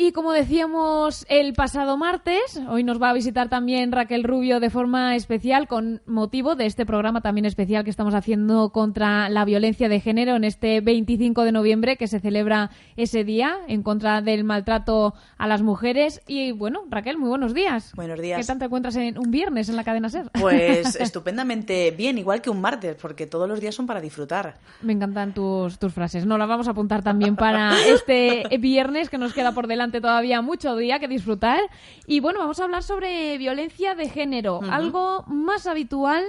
Y como decíamos el pasado martes, hoy nos va a visitar también Raquel Rubio de forma especial con motivo de este programa también especial que estamos haciendo contra la violencia de género en este 25 de noviembre que se celebra ese día en contra del maltrato a las mujeres. Y bueno, Raquel, muy buenos días. Buenos días. ¿Qué tal te encuentras en un viernes en la cadena SER? Pues estupendamente bien, igual que un martes, porque todos los días son para disfrutar. Me encantan tus, tus frases. No las vamos a apuntar también para este viernes que nos queda por delante todavía mucho día que disfrutar. Y bueno, vamos a hablar sobre violencia de género, algo más habitual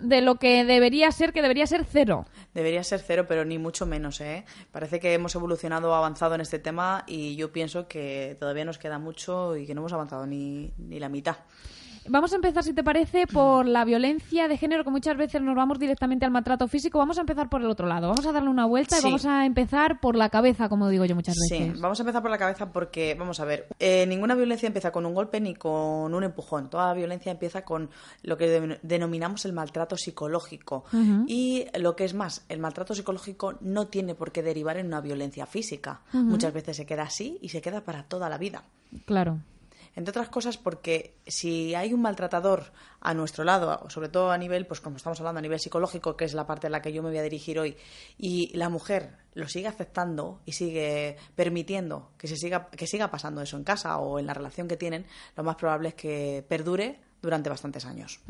de lo que debería ser, que debería ser cero. Debería ser cero, pero ni mucho menos, ¿eh? Parece que hemos evolucionado, avanzado en este tema y yo pienso que todavía nos queda mucho y que no hemos avanzado ni, ni la mitad. Vamos a empezar, si te parece, por la violencia de género, que muchas veces nos vamos directamente al maltrato físico. Vamos a empezar por el otro lado. Vamos a darle una vuelta y vamos a empezar por la cabeza, como digo yo muchas veces. Sí, vamos a empezar por la cabeza porque, vamos a ver, eh, ninguna violencia empieza con un golpe ni con un empujón. Toda violencia empieza con lo que denominamos el maltrato psicológico. Y lo que es más, el maltrato psicológico no tiene por qué derivar en una violencia física. Muchas veces se queda así y se queda para toda la vida. Claro. Entre otras cosas porque si hay un maltratador a nuestro lado, sobre todo a nivel, pues como estamos hablando, a nivel psicológico, que es la parte a la que yo me voy a dirigir hoy, y la mujer lo sigue aceptando y sigue permitiendo que se siga, que siga pasando eso en casa o en la relación que tienen, lo más probable es que perdure durante bastantes años.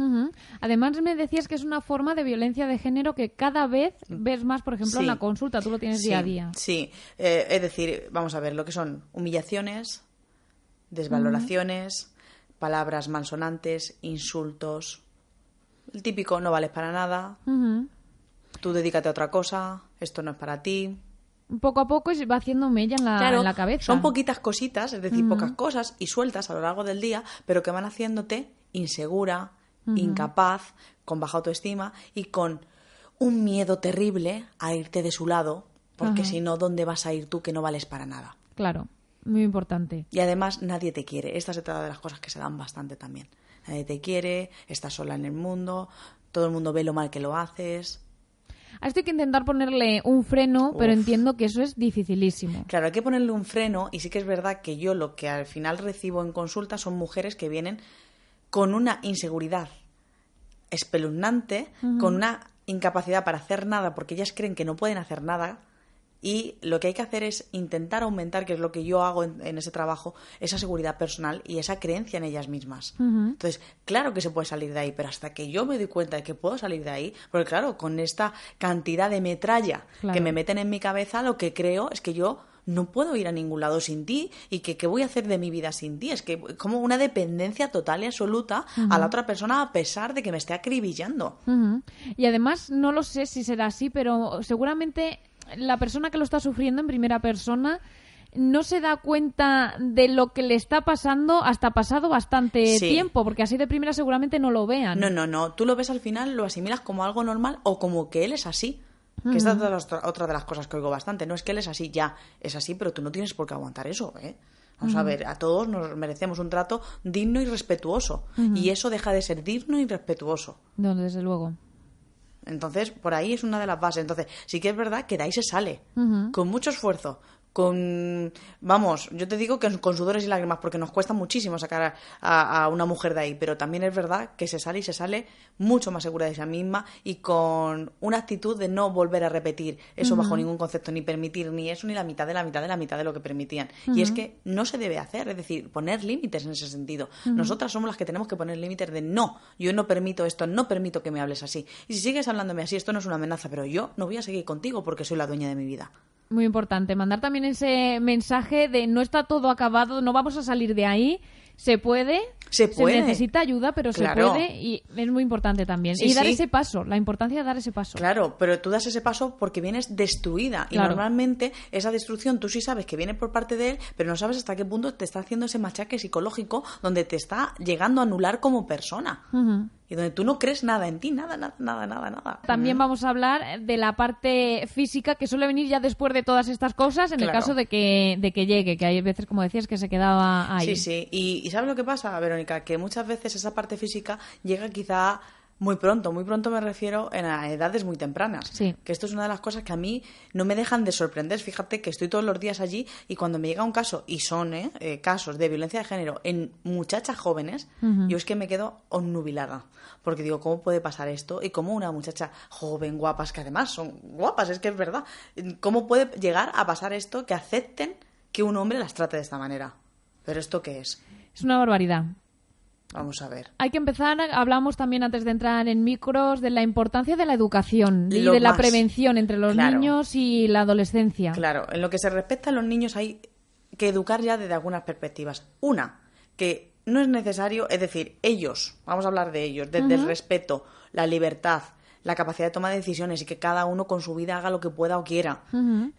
Además, me decías que es una forma de violencia de género que cada vez ves más, por ejemplo, en la consulta. Tú lo tienes día a día. Sí, eh, es decir, vamos a ver, lo que son humillaciones, desvaloraciones, palabras malsonantes, insultos. El típico no vales para nada, tú dedícate a otra cosa, esto no es para ti. Poco a poco va haciendo mella en la, en la cabeza. Son poquitas cositas, es decir, pocas cosas y sueltas a lo largo del día, pero que van haciéndote insegura, incapaz, con baja autoestima y con un miedo terrible a irte de su lado, porque si no, ¿dónde vas a ir tú que no vales para nada? Claro. Muy importante. Y además nadie te quiere. Esta se trata de las cosas que se dan bastante también. Nadie te quiere, estás sola en el mundo, todo el mundo ve lo mal que lo haces. A esto hay que intentar ponerle un freno, pero entiendo que eso es dificilísimo. Claro, hay que ponerle un freno y sí que es verdad que yo lo que al final recibo en consulta son mujeres que vienen con una inseguridad espeluznante, con una incapacidad para hacer nada porque ellas creen que no pueden hacer nada y lo que hay que hacer es intentar aumentar, que es lo que yo hago en, ese trabajo, esa seguridad personal y esa creencia en ellas mismas. Entonces, claro que se puede salir de ahí, pero hasta que yo me doy cuenta de que puedo salir de ahí, porque claro, con esta cantidad de metralla que me meten en mi cabeza, lo que creo es que yo no puedo ir a ningún lado sin ti y que qué voy a hacer de mi vida sin ti. Es que como una dependencia total y absoluta a la otra persona a pesar de que me esté acribillando. Y además no lo sé si será así, pero seguramente la persona que lo está sufriendo en primera persona no se da cuenta de lo que le está pasando hasta pasado bastante tiempo, porque así de primera seguramente no lo vean. No, no, no. Tú lo ves al final, lo asimilas como algo normal o como que él es así. Que esta es otra de las cosas que oigo bastante. No es que él es así, ya, es así, pero tú no tienes por qué aguantar eso, ¿eh? Vamos a ver, a todos nos merecemos un trato digno y respetuoso. Y eso deja de ser digno y respetuoso. No, desde luego. Entonces, por ahí es una de las bases. Entonces, sí que es verdad que de ahí se sale, con mucho esfuerzo, con, vamos, yo te digo que con sudores y lágrimas, porque nos cuesta muchísimo sacar a, una mujer de ahí, pero también es verdad que se sale y se sale mucho más segura de sí misma y con una actitud de no volver a repetir eso bajo ningún concepto, ni permitir ni eso, ni la mitad de la mitad de la mitad de lo que permitían. Y es que no se debe hacer, es decir, poner límites en ese sentido. Nosotras somos las que tenemos que poner límites de no, yo no permito esto, no permito que me hables así. Y si sigues hablándome así, esto no es una amenaza, pero yo no voy a seguir contigo porque soy la dueña de mi vida. Muy importante. Mandar también ese mensaje de no está todo acabado, no vamos a salir de ahí. Se puede, Se puede. necesita ayuda, pero Claro. se puede y es muy importante también. Sí, y dar sí. ese paso, la importancia de dar ese paso. Claro, pero tú das ese paso porque vienes destruida. Y normalmente esa destrucción tú sí sabes que viene por parte de él, pero no sabes hasta qué punto te está haciendo ese machaque psicológico donde te está llegando a anular como persona. Ujú. Y donde tú no crees nada en ti, nada, nada, nada, nada, nada. También vamos a hablar de la parte física que suele venir ya después de todas estas cosas, en el caso de que, de que llegue, que hay veces, como decías, que se quedaba ahí. Sí, sí. Y, y ¿sabes lo que pasa, Verónica? Que muchas veces esa parte física llega quizá muy pronto. Muy pronto me refiero en a edades muy tempranas. Sí. Que esto es una de las cosas que a mí no me dejan de sorprender. Fíjate que estoy todos los días allí y cuando me llega un caso, y son ¿eh? Eh, casos de violencia de género en muchachas jóvenes, yo es que me quedo onnubilada. Porque digo, ¿cómo puede pasar esto? Y cómo una muchacha joven, guapas, que además son guapas, es que es verdad. ¿Cómo puede llegar a pasar esto que acepten que un hombre las trate de esta manera? ¿Pero esto qué es? Es una barbaridad. Vamos a ver. Hay que empezar, hablamos también antes de entrar en micros, de la importancia de la educación y Lo de la prevención entre los Claro. niños y la adolescencia. Claro, en lo que se respecta a los niños hay que educar ya desde algunas perspectivas. Una, que no es necesario, es decir, ellos, vamos a hablar de ellos, desde el respeto, la libertad, la capacidad de toma de decisiones y que cada uno con su vida haga lo que pueda o quiera.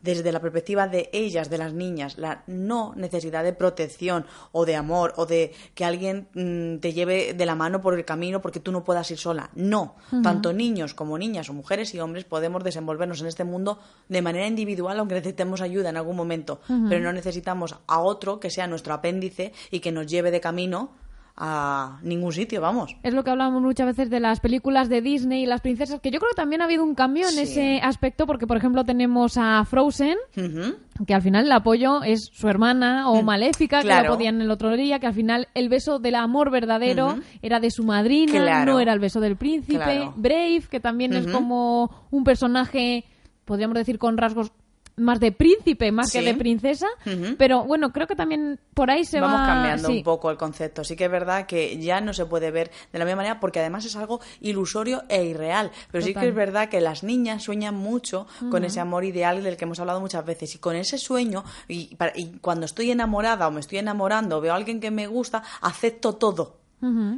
Desde la perspectiva de ellas, de las niñas, la no necesidad de protección o de amor o de que alguien mm, te lleve de la mano por el camino porque tú no puedas ir sola. No, tanto niños como niñas o mujeres y hombres podemos desenvolvernos en este mundo de manera individual aunque necesitemos ayuda en algún momento, pero no necesitamos a otro que sea nuestro apéndice y que nos lleve de camino a ningún sitio, vamos. Es lo que hablamos muchas veces de las películas de Disney y las princesas, que yo creo que también ha habido un cambio en Sí. ese aspecto, porque por ejemplo tenemos a Frozen, que al final el apoyo es su hermana o Maléfica, que Mm. Claro. la podían el otro día, que al final el beso del amor verdadero era de su madrina, Claro. no era el beso del príncipe. Claro. Brave, que también es como un personaje, podríamos decir, con rasgos más de príncipe más que de princesa, pero bueno, creo que también por ahí se Vamos va cambiando sí. un poco el concepto. Sí que es verdad que ya no se puede ver de la misma manera porque además es algo ilusorio e irreal. Pero sí que es verdad que las niñas sueñan mucho con ese amor ideal del que hemos hablado muchas veces. Y con ese sueño, y, para- y cuando estoy enamorada o me estoy enamorando, veo a alguien que me gusta, acepto todo.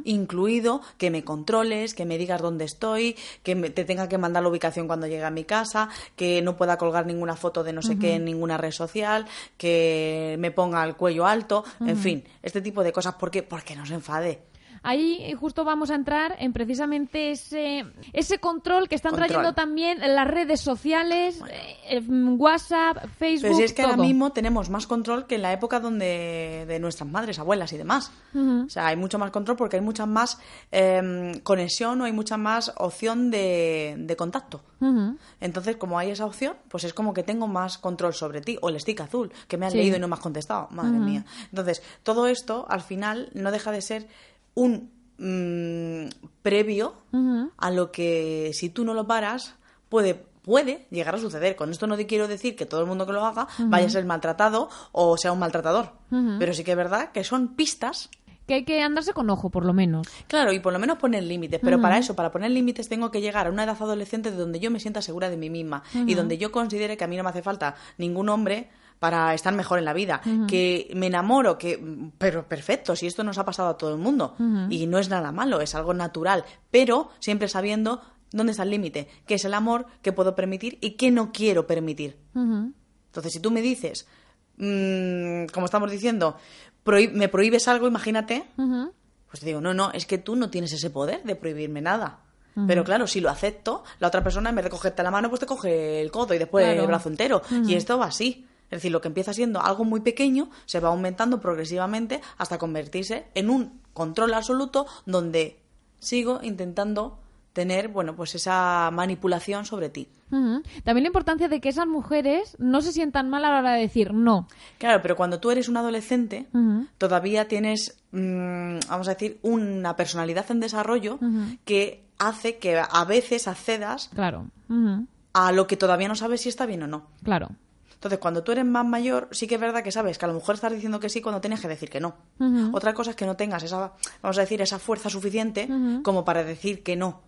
Incluido que me controles, que me digas dónde estoy, que me- te tenga que mandar la ubicación cuando llegue a mi casa, que no pueda colgar ninguna foto de no sé qué en ninguna red social, que me ponga el cuello alto, en fin, este tipo de cosas. ¿Por qué? Porque no se enfade. Ahí justo vamos a entrar en precisamente ese, ese control que están Control. trayendo también las redes sociales, eh, mm, WhatsApp, Facebook, Pero si es que ahora mismo tenemos más control que en la época donde de nuestras madres, abuelas y demás. O sea, hay mucho más control porque hay mucha más em, conexión o hay mucha más opción de, de contacto. Entonces, como hay esa opción, pues es como que tengo más control sobre ti. O el stick azul, que me has Sí. leído y no me has contestado. Madre mía. Entonces, todo esto, al final, no deja de ser un mm, previo a lo que, si tú no lo paras, puede puede llegar a suceder. Con esto no te quiero decir que todo el mundo que lo haga vaya a ser maltratado o sea un maltratador. Pero sí que es verdad que son pistas Que hay que andarse con ojo, por lo menos. Claro, y por lo menos poner límites, pero para eso, para poner límites, tengo que llegar a una edad adolescente de donde yo me sienta segura de mí misma y donde yo considere que a mí no me hace falta ningún hombre para estar mejor en la vida, que me enamoro, que pero perfecto, si esto nos ha pasado a todo el mundo y no es nada malo, es algo natural, pero siempre sabiendo dónde está el límite, qué es el amor que puedo permitir y qué no quiero permitir. Entonces, si tú me dices, mm, como estamos diciendo, prohí- me prohíbes algo, imagínate, pues te digo, no, no, es que tú no tienes ese poder de prohibirme nada. Pero claro, si lo acepto, la otra persona en vez de cogerte la mano, pues te coge el codo y después Claro. el brazo entero. Y esto va así. Es decir, lo que empieza siendo algo muy pequeño se va aumentando progresivamente hasta convertirse en un control absoluto donde sigo intentando tener, bueno, pues esa manipulación sobre ti. También la importancia de que esas mujeres no se sientan mal a la hora de decir no. Claro, pero cuando tú eres un adolescente, todavía tienes, mm, vamos a decir, una personalidad en desarrollo que hace que a veces accedas Claro. A lo que todavía no sabes si está bien o no. Claro. Entonces, cuando tú eres más mayor, sí que es verdad que sabes que a lo mejor estás diciendo que sí cuando tienes que decir que no. Otra cosa es que no tengas esa, vamos a decir, esa fuerza suficiente como para decir que no.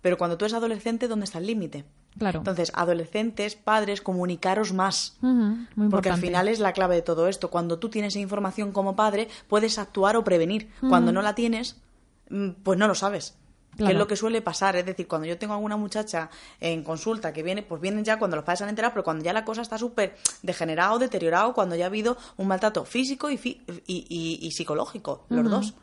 Pero cuando tú eres adolescente, ¿dónde está el límite? Claro. Entonces, adolescentes, padres, comunicaros más. Muy Porque al final es la clave de todo esto. Cuando tú tienes información como padre, puedes actuar o prevenir. Cuando no la tienes, mm, pues no lo sabes. Que Claro. es lo que suele pasar. Es decir, cuando yo tengo alguna muchacha en consulta que viene, pues vienen ya cuando los padres se han enterado, pero cuando ya la cosa está súper degenerado, deteriorado, cuando ya ha habido un maltrato físico y, fi- y, y- y psicológico, los dos.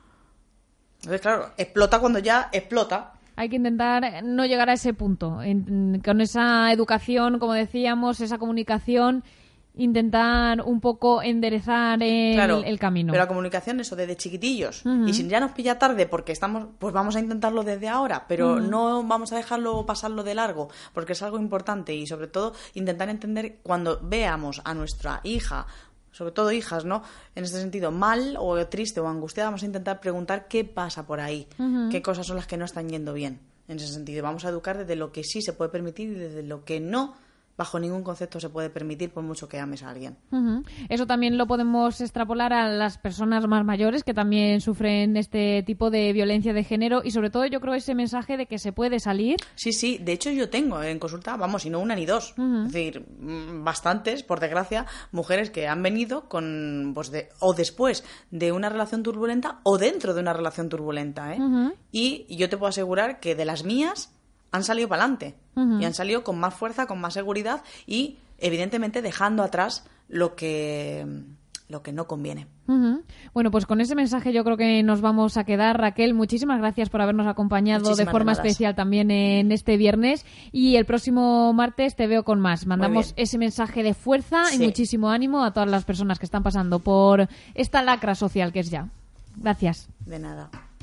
Entonces, claro, explota cuando ya explota. Hay que intentar no llegar a ese punto. En- con esa educación, como decíamos, esa comunicación, intentar un poco enderezar el, Claro, el camino. Pero la comunicación, eso, desde chiquitillos. Y si ya nos pilla tarde porque estamos, pues vamos a intentarlo desde ahora, pero no vamos a dejarlo pasarlo de largo, porque es algo importante y sobre todo intentar entender cuando veamos a nuestra hija, sobre todo hijas, ¿no? En este sentido, mal o triste o angustiada, vamos a intentar preguntar qué pasa por ahí, qué cosas son las que no están yendo bien. En ese sentido, vamos a educar desde lo que sí se puede permitir y desde lo que no, bajo ningún concepto se puede permitir por mucho que ames a alguien. Eso también lo podemos extrapolar a las personas más mayores que también sufren este tipo de violencia de género y sobre todo yo creo ese mensaje de que se puede salir. Sí, sí, de hecho yo tengo en consulta, vamos, y no una ni dos, es decir, mm, bastantes, por desgracia, mujeres que han venido con, pues de, o después de una relación turbulenta o dentro de una relación turbulenta, ¿eh? Y yo te puedo asegurar que de las mías han salido para adelante y han salido con más fuerza, con más seguridad y evidentemente dejando atrás lo que lo que no conviene. Bueno, pues con ese mensaje yo creo que nos vamos a quedar. Raquel, muchísimas gracias por habernos acompañado de forma especial también en este viernes. Y el próximo martes te veo con más. Mandamos ese mensaje de fuerza y muchísimo ánimo a todas las personas que están pasando por esta lacra social que es ya. Gracias. De nada.